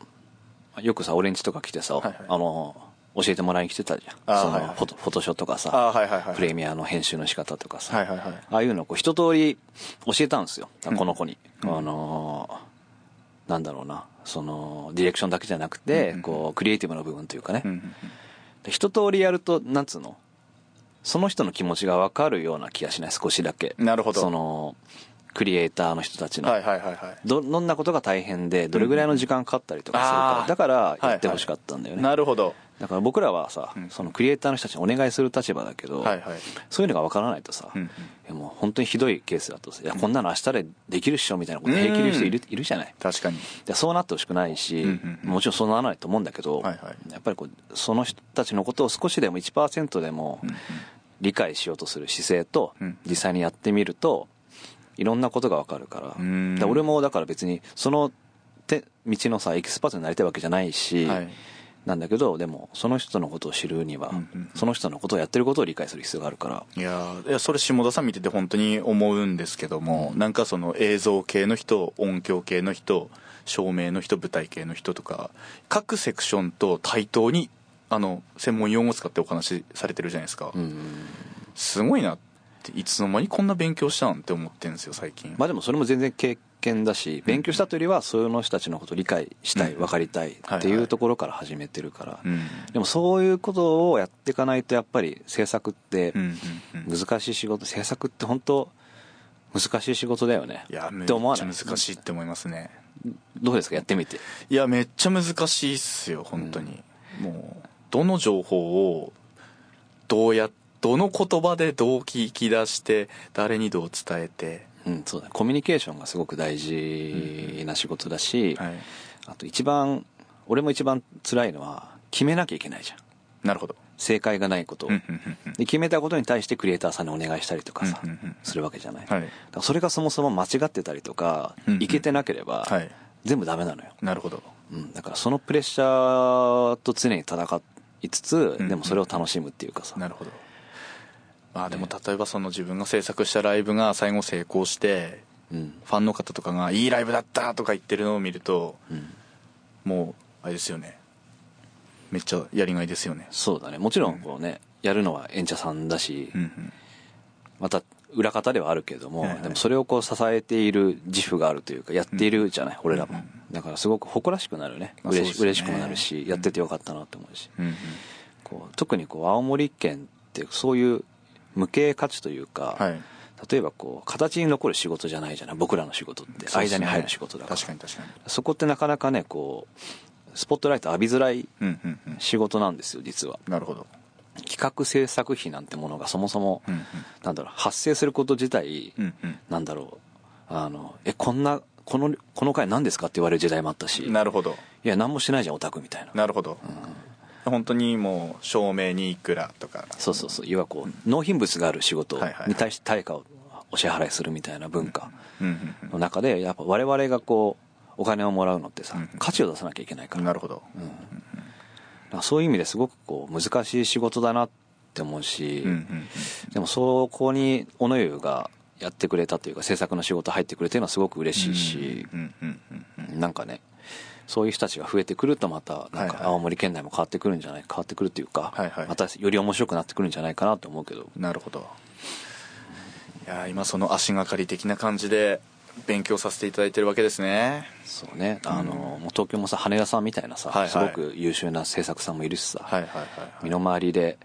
うよくさ俺んちとか来てさ、はいはい。あの教えてもらいに来てたじゃん。そのフォトフォトショーとかあさプレミアの編集の仕方とかさ、ああいうのをこう一通り教えたんですよ。うん。この子に、うん。あのーなんだろうな。そのディレクションだけじゃなくて、こうクリエイティブな部分というかね、一通りやるとなんつうの？その人の気持ちが分かるような気がしない？少しだけ。なるほど。そのクリエイターの人たちの、はいはいはいはい。どどんなことが大変でどれぐらいの時間かかったりとかするかだからやってほしかったんだよね、なるほどだから僕らはさ、うん。そのクリエイターの人たちにお願いする立場だけど、はいはい。そういうのが分からないとさ、うんもう本当にひどいケースだとさいやこんなの明日でできるっしょみたいなこと平気で言う人いる,、いるじゃない？確かに。でそうなってほしくないし、うんうんうん。もちろんそうならないと思うんだけど、はいはい。やっぱりこうその人たちのことを少しでも1%でも理解しようとする姿勢と、うん。実際にやってみるといろんなことが分かるから,、うん。俺もだから別にその手道のさエキスパートになりたいわけじゃないし、はいなんだけどでもその人のことを知るには、うんうんうん。その人のことをやってることを理解する必要があるから。いやーいやそれ下田さん見てて本当に思うんですけども、なんかその映像系の人音響系の人照明の人舞台系の人とか各セクションと対等にあの専門用語を使ってお話しされてるじゃないですか、うん。すごいなっていつの間にこんな勉強したんって思ってるんですよ最近、まあでもそれも全然経験だし勉強したというよりはその人たちのことを理解したいうん。分かりたいってはいうところから始めてるから、うん。でもそういうことをやっていかないとやっぱり制作ってうんうんうん。難しい仕事制作って本当難しい仕事だよね。いやめっって思わない？ちゃ難しいって思いますね。どうですか？やってみて。いやめっちゃ難しいっすよ本当に、もうどの情報をどうやどの言葉でどう聞き出して誰にどう伝えて。うんそうだね。コミュニケーションがすごく大事な仕事だし、はい。あと一番俺も一番辛いのは決めなきゃいけないじゃん。なるほど。正解がないことを、決めたことに対してクリエイターさんにお願いしたりとかさ、うんうんうん。するわけじゃない、はい。それがそもそも間違ってたりとか、うんうん。いけてなければ、はい。全部ダメなのよ、なるほど。うん、だからそのプレッシャーと常に戦いつつ、うん。でもそれを楽しむっていうかさ、なるほどまあでも例えばその自分が制作したライブが最後成功してうん。ファンの方とかが「いいライブだった!」とか言ってるのを見るとうん、もうあれですよね。めっちゃやりがいですよね。そうだね。もちろんこうね、やるのは演者さんだし、うんうん。また裏方ではあるけれども、はいはい。でもそれをこう支えている自負があるというかやっているじゃない、俺らも、うんだからすごく誇らしくなるね。うですね。嬉しくもなるしやっててよかったなと思うし、うんうん。こう特にこう青森県ってそういう無形価値というか、はい。例えばこう形に残る仕事じゃないじゃない僕らの仕事って、間に入る仕事だから。確かに確かに。そこってなかなかねこうスポットライト浴びづらいうんうんうん。仕事なんですよ実は。なるほど。企画制作費なんてものがそもそも、うんうん。なんだろう発生すること自体、うんうん。なんだろうあのえこんなこのこの回何ですかって言われる時代もあったし。いなるほど。や何もしないじゃんオタクみたいな。なるほど、本当にもう照明にいくらとか。そうそうそう。いわばこう納品物がある仕事に対して対価をお支払いするみたいな文化の中でやっぱ我々がこうお金をもらうのってさうん価値を出さなきゃいけないから。なるほど。うん。だからそういう意味ですごくこう難しい仕事だなって思うし、でもそこに小野湯がやってくれたというか制作の仕事入ってくれてるのはすごく嬉しいし、なんかねそういう人たちが増えてくるとまたなんはいはい。か青森県内も変わってくるんじゃない変わってくるっていうか、はいはい。またより面白くなってくるんじゃないかなと思うけど。なるほど。いやー今その足がかり的な感じで勉強させていただいてるわけですね。そうね。あの、もう東京もさ羽田さんみたいなさ、はいはい。すごく優秀な制作さんもいるしさ、はいはいはい身の回りで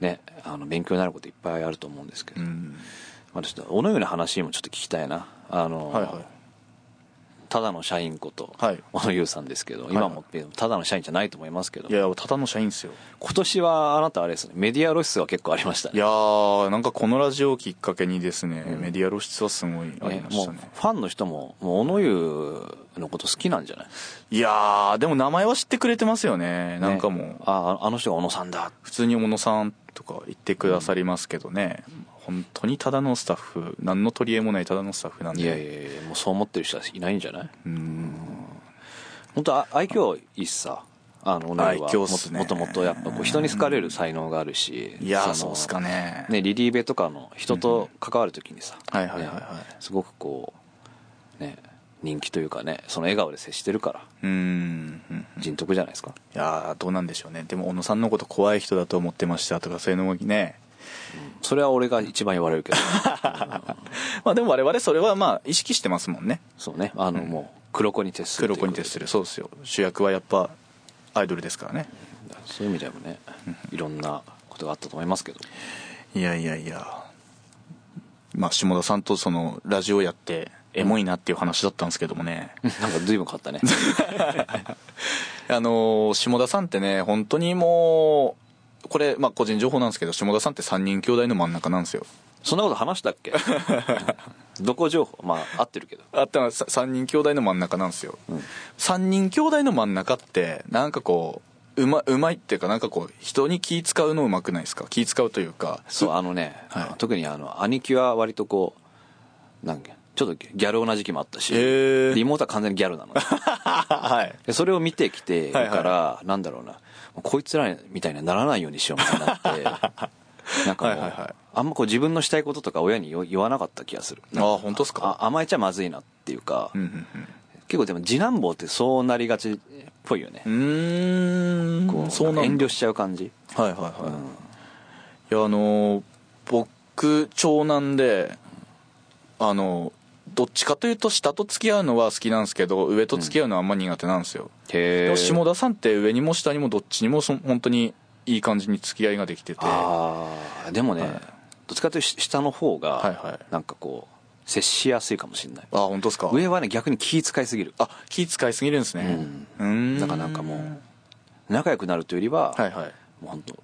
ねあの勉強になることいっぱいあると思うんですけど、うん。まあ、ちょっと小野湯の話もちょっと聞きたいな。あの、はいはいただの社員こと、はい。小野優さんですけど、い。今もただの社員じゃないと思いますけど。いやただの社員ですよ。今年はあなたあれですねメディア露出は結構ありましたね。いやーなんかこのラジオをきっかけにですね、うん。メディア露出はすごいありましたね。ファンの人ももう小野優のこと好きなんじゃない？いやーでも名前は知ってくれてますよね。なんかもう、ね。ああの人が小野さんだ。普通に小野さんとか言ってくださりますけどね、本当にただのスタッフ何の取り柄もないただのスタッフなんで。いやいやいやもうそう思ってる人はいないんじゃない？うん。本当あ愛嬌いいしさ。あの愛は。嬌っすね。もともとやっぱこう人に好かれる才能があるしいやそうっすかね。ねリリーベとかの人と関わるときにさ、はいはいはいはい。ねすごくこうね人気というかねその笑顔で接してるからうんうん。人徳じゃないですか。いやーどうなんでしょうね。でも小野さんのこと怖い人だと思ってましたとかそういうのもねそれは俺が一番言われるけど。[LAUGHS] まあでも我々それはまあ意識してますもんね。そうね。あの、もう黒子に徹する黒子に徹する。そうですよ。主役はやっぱアイドルですからね。そういう意味でもねいろんなことがあったと思いますけど。いやいやいや。まあ下田さんとそのラジオやってエモいなっていう話だったんですけどもね、なんか随分変わったね。[LAUGHS] あのー下田さんってね本当にもうこれまあ個人情報なんですけど下田さんって3人兄弟の真ん中なんですよ。そんなこと話したっけ？[LAUGHS] どこ情報？まあ合ってるけど。あったのは3人兄弟の真ん中なんですよ、うん。3人兄弟の真ん中ってなんかこううまうまいっていうかなんかこう人に気使うのうまくないですか？気使うというか。そうあのね、はい。特にあの兄貴は割とこうなんかちょっとギャルな時期もあったし、妹は完全にギャルなの [LAUGHS] はい。でそれを見てきてかはいはいら、なんだろうなこいつらみたいにならないようにしようみたいになって [LAUGHS] なんかもう、はいはいはい。あんまこう自分のしたいこととか親に言言わなかった気がする。ああ本当ですか？あ甘えちゃまずいなっていうか、うんうん結構でも次男坊ってそうなりがちっぽいよね。うんうーん。こうそうなんだ。遠慮しちゃう感じ、はいはいはい、うん。いやあのー僕長男であのどっちかというと下と付き合うのは好きなんですけど上と付き合うのはあんま苦手なんですよ、へえでも下田さんって上にも下にもどっちにもそ本当にいい感じに付き合いができてて。ああでもね、はい。どっちかというと下の方が、はいはい。なんかこう接しやすいかもしれない。あ本当ですか？上はね逆に気遣いすぎる。あ気使いすぎるんですね。うん。だからなんかもう仲良くなるというよりは、はいはい。もう本当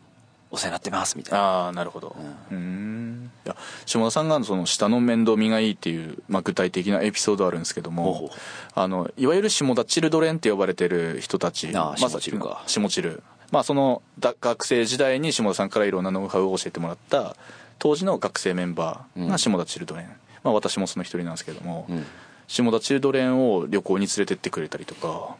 お世話になってますみたいな。ああなるほど。うんいや下田さんがその下の面倒見がいいっていう、まあ、具体的なエピソードあるんですけどもあのいわゆる下田チルドレンって呼ばれてる人たちああま下チルか。下チル。まあそのだ学生時代に下田さんからいろんなノウハウを教えてもらった当時の学生メンバーが下田チルドレン、まあ私もその一人なんですけども、うん。下田チルドレンを旅行に連れてってくれたりとか。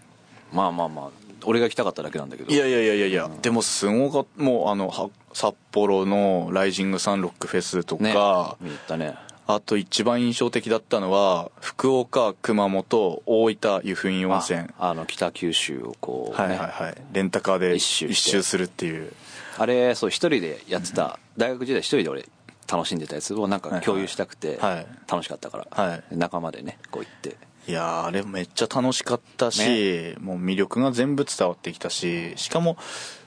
まあまあまあ俺が行きたかっただけなんだけど。いやいやいやいやいや、でもすごかったもうあのは札幌のライジングサンロックフェスとか、ね。見に行ったね。あと一番印象的だったのは福岡熊本大分湯布院温泉。ああの北九州をこう、ねはいはいはい。レンタカーで一周一周するっていう。あれそう一人でやってた、大学時代一人で俺楽しんでたやつをなんか共有したくて。はい。楽しかったから、はい。仲間でねこう行っていやーあれめっちゃ楽しかったし、もう魅力が全部伝わってきたししかも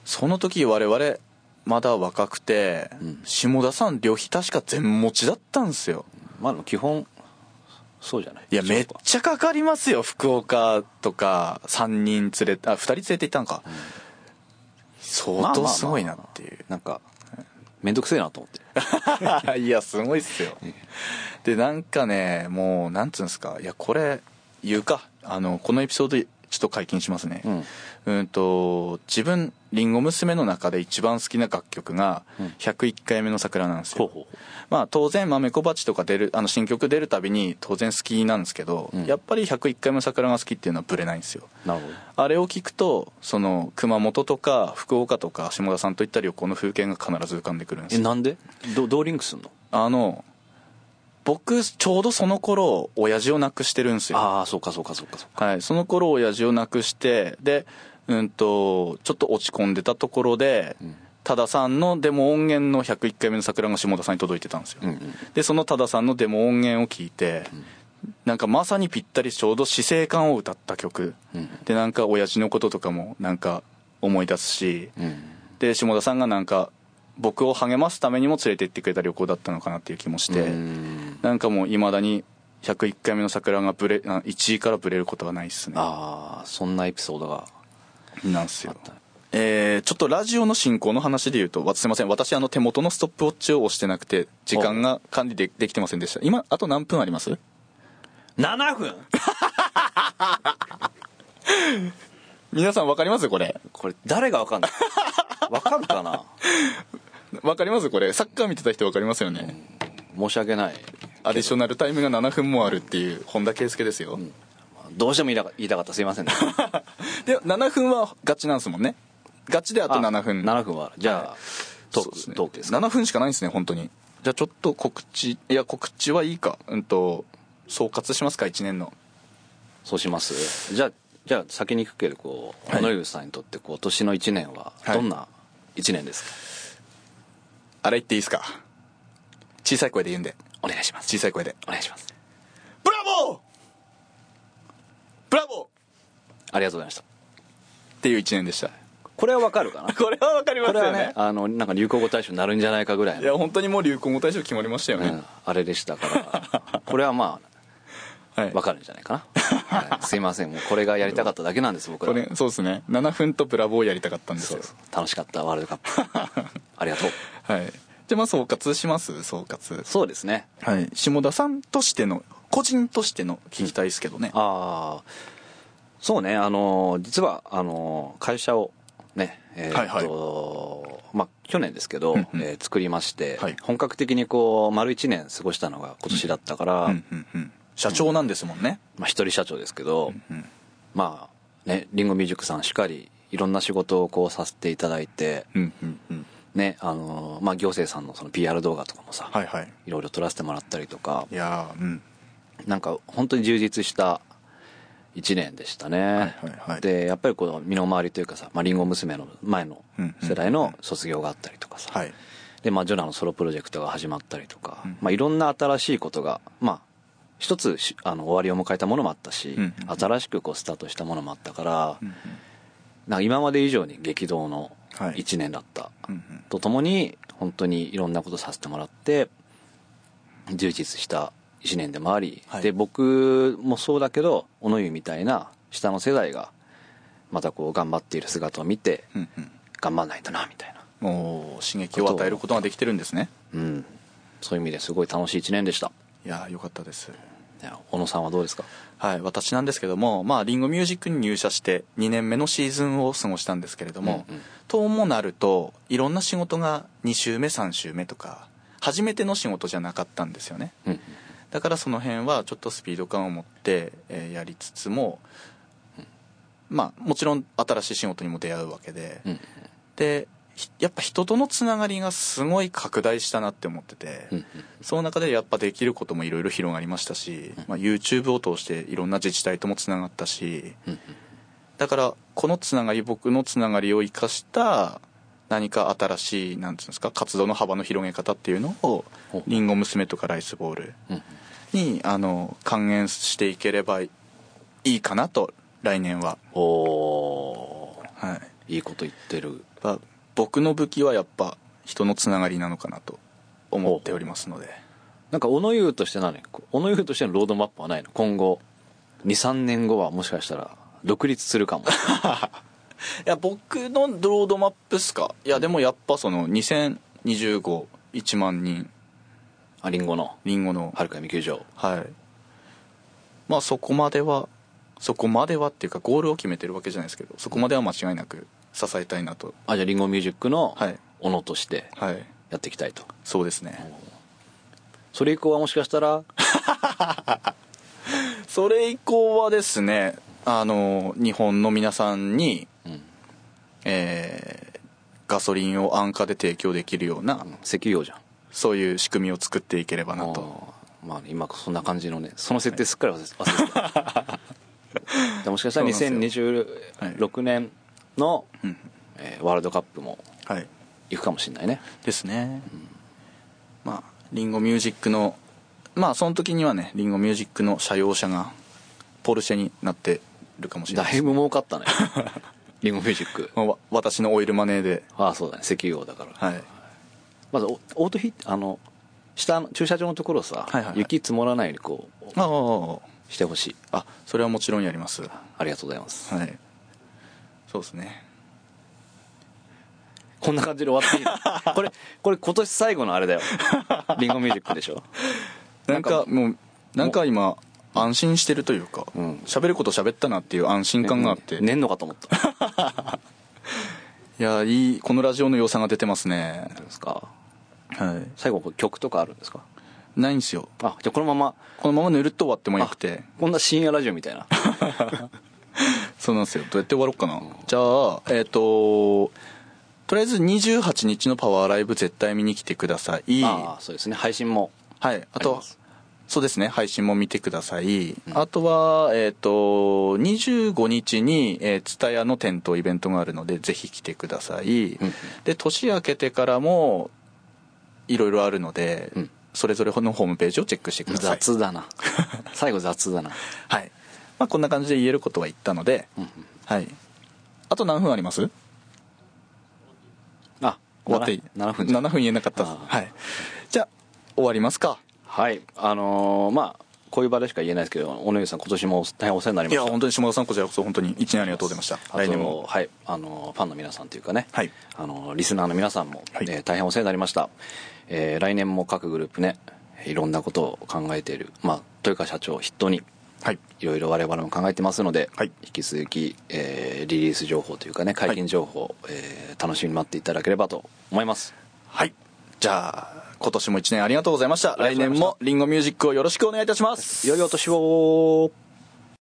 その時我々まだ若くて、ん。下田さん旅費確か全持ちだったんですよ。まあ基本そうじゃない？いやめっちゃかかりますよ福岡とか3人連れあ2人連れて行ったんか、相当すごいなっていう、なんか面倒くせえなと思って [LAUGHS] いやすごいっすよ。でなんかねもうなんつうんですか。いやこれ言うか。あのこのエピソードちょっと解禁しますね。うん。うんと自分りんご娘の中で一番好きな楽曲がうん。101回目の桜なんですよ、ほうほうほう。まあ当然豆小鉢とか出るあの新曲出るたびに当然好きなんですけど、うん。やっぱり101回目の桜が好きっていうのはブレないんですよ。なるほど。あれを聞くとその熊本とか福岡とか下田さんといった旅行の風景が必ず浮かんでくるんですよ。えなんで？どどうリンクすんの？あの僕ちょうどその頃親父を亡くしてるんですよ。ああそうかそうかそうかそうか。はい、その頃親父を亡くしてでうんとちょっと落ち込んでたところで、ん。多田さんのデモ音源の101回目の桜が下田さんに届いてたんですよ、うんうん。でその多田さんのデモ音源を聞いて、なんかまさにぴったりちょうど死生観を歌った曲、うん。でなんか親父のこととかもなんか思い出すし、うん。で下田さんがなんか僕を励ますためにも連れて行ってくれた旅行だったのかなっていう気もして、うん。なんかもういまだに101回目の桜がブレあ1位からブレることはないっすね。ああそんなエピソードが。なんすよ。えー、ちょっとラジオの進行の話で言うとわすいません。私あの手元のストップウォッチを押してなくて時間が管理でできてませんでした。今あと何分あります？7分。[LAUGHS] 皆さん分かります？これ。これ誰がわかんない？わかるかな？[LAUGHS] 分かります？これ。サッカー見てた人分かりますよね？申し訳ない。アディショナルタイムが7分もあるっていう本田圭佑ですよ、どうしても言いたか言いたかった。すいませんね。[LAUGHS] で7分はガチなんですもんね。ガチであと7分。7分はじゃあ、トークそうですね。トークですか？7分しかないんですね本当に。じゃあちょっと告知いや告知はいいか。うんと総括しますか？1年の。そうします？じゃあじゃあ先に行くけどこうは野湯さんにとって今年の1年ははい。どんな1年ですか、あれ言っていいですか？小さい声で言うんで。お願いします。小さい声で。お願いします。ブラボー！ブラボー！っありがとうございました。ていう1年でした。これはわかるかな？[LAUGHS] これはわかりますこれはよねねあのなんか流行語大賞になるんじゃないかぐらいの。いや本当にもう流行語大賞決まりましたよね。うん、あれでしたから。これはま [LAUGHS] はい。あわかるんじゃないかな、はい、すいません。もうこれがやりたかっただけなんです僕ら。これそうですね。7分とブラボーやりたかったんですよ。そうそう。楽しかったワールドカップ。[LAUGHS] ありがとうはい。じゃあまあ総括します？総括。そうですね。はい。下田さんとしての個人としての聞きたいですけどね、ああそうね。あの実はあの会社をねえーっと、まあ去年ですけど、うんうん。えー作りまして、はい。本格的にこう丸1年過ごしたのが今年だったから、うんうんうん社長なんですもんね、まあ一人社長ですけど、うん。まあねリンゴミュージックさんしかりいろんな仕事をこうさせていただいてうんうんうんねあのまあ行政さんのその PR 動画とかもさ、はいはい。いろいろ撮らせてもらったりとか。いやーうん。なんか本当に充実した1年でしたね、はいはいはい。でやっぱりこの身の回りというかさ、まあ、リンゴ娘の前のうんうん世代の卒業があったりとかさ、はい。で、まあ、ジョナのソロプロジェクトが始まったりとか、うん。まあ、いろんな新しいことが、まあ、一つしあの終わりを迎えたものもあったし、うんうん新しくこうスタートしたものもあったから、うんなんか今まで以上に激動のはい1年だった、とともに本当にいろんなことさせてもらって充実した1年でもあり、はい。で僕もそうだけど小野湯みたいな下の世代がまたこう頑張っている姿を見てうんうん。頑張んないとなみたいな、もう刺激を与えることができてるんですね。うん、そういう意味ですごい楽しい1年でした。いやーよかったです小野さんはどうですか？はい私なんですけどもまあリンゴミュージックに入社して2年目のシーズンを過ごしたんですけれども、うんうん。ともなるといろんな仕事が2週目3週目とか初めての仕事じゃなかったんですよね。うんだからその辺はちょっとスピード感を持って、えーやりつつも、まあもちろん新しい仕事にも出会うわけで、うんでひやっぱ人とのつながりがすごい拡大したなって思ってて、うんその中でやっぱできることもいろいろ広がりましたし、まあ、YouTube を通していろんな自治体ともつながったしうんだからこのつながり僕のつながりを生かした何か新しいなんていうんですか活動の幅の広げ方っていうのをりんご娘とかライスボールうんにあの還元していければいいかなと来年は、おおはい、ーいいこと言ってる僕の武器はやっぱ人のつながりなのかなと思っておりますので。なんか小野湯として何？小野湯としてのロードマップはないの？今後23年後はもしかしたら独立するかも。[LAUGHS] いや僕のロードマップっすか？いやでもやっぱその20251万人。あリンゴの？リンゴの。はるか闇球場。はい。まあそこまではそこまではっていうかゴールを決めてるわけじゃないですけどそこまでは間違いなく支えたいなと。あじゃあリンゴミュージックのはい。小野としてはい。やっていきたいと。そうですね。それ以降はもしかしたら？[LAUGHS] それ以降はですねあの日本の皆さんに、うん。えーガソリンを安価で提供できるような、石油王じゃん。そういう仕組みを作っていければなと。あー。まあ今そんな感じのねその設定すっかり忘れ忘れてた。でもしかしたらそうなんです2026年の、うん。えーワールドカップもはい。行くかもしれないね。ですね、まあリンゴミュージックのまあその時にはねリンゴミュージックの車用車がポルシェになってるかもしれない。だいぶ儲かったね。[LAUGHS] リンゴミュージック。まあわ私のオイルマネーで。ああそうだね。石油王だから。はい。まずおオートヒあの下の駐車場のところさ、はいはいはい。雪積もらないようにこうああしてほしい。あそれはもちろんやります。はありがとうございます、いそうですね。こんな感じで終わっていいの？[LAUGHS] これこれ今年最後のあれだよ。リンゴミュージックでしょ？[LAUGHS] なんかもうなんか今安心してるというかうん。喋、ること喋ったなっていう安心感があって、寝んのかと思った。[LAUGHS] いやいいこのラジオの良さが出てますね。どうですか？はい。最後曲とかあるんですか？ないんですよ。あじゃあこのまま。このままぬるっと終わってもよくて。こんな深夜ラジオみたいなそうなんですよ。どうやって終わろうかな、じゃあえっ、ととりあえず28日のパワーライブ絶対見に来てください。ああそうですね。配信も。はい。あとそうですね。配信も見てください、あとはえっ、と25日にえー蔦屋、の店頭イベントがあるのでぜひ来てください、うん。で年明けてからもいろいろあるので、うん。それぞれのホームページをチェックしてください。雑だな。最後雑だな。[LAUGHS] はいまあこんな感じで言えることは言ったので、うんうん。はい。あと何分あります？あ終わっていい？7分じゃん。7分言えなかったはい。じゃあ終わりますか。はい。あのーまあこういう場でしか言えないですけど小野湯さん今年も大変お世話になりました。いや本当に下田さんこちらこそ本当に1年ありがとうございました。あ来年も。とはい。あのファンの皆さんというかね、はい。あのリスナーの皆さんも、はい。えー大変お世話になりました、えー来年も各グループねいろんなことを考えているまあ豊川社長を筆頭にはい。いろいろ我々も考えてますので、はい。引き続き、えーリリース情報というかね解禁情報、えー楽しみに待っていただければと思います。はい。じゃあ今年も1年ありがとうございました。来年もリンゴミュージックをよろしくお願いいたします。良いお年を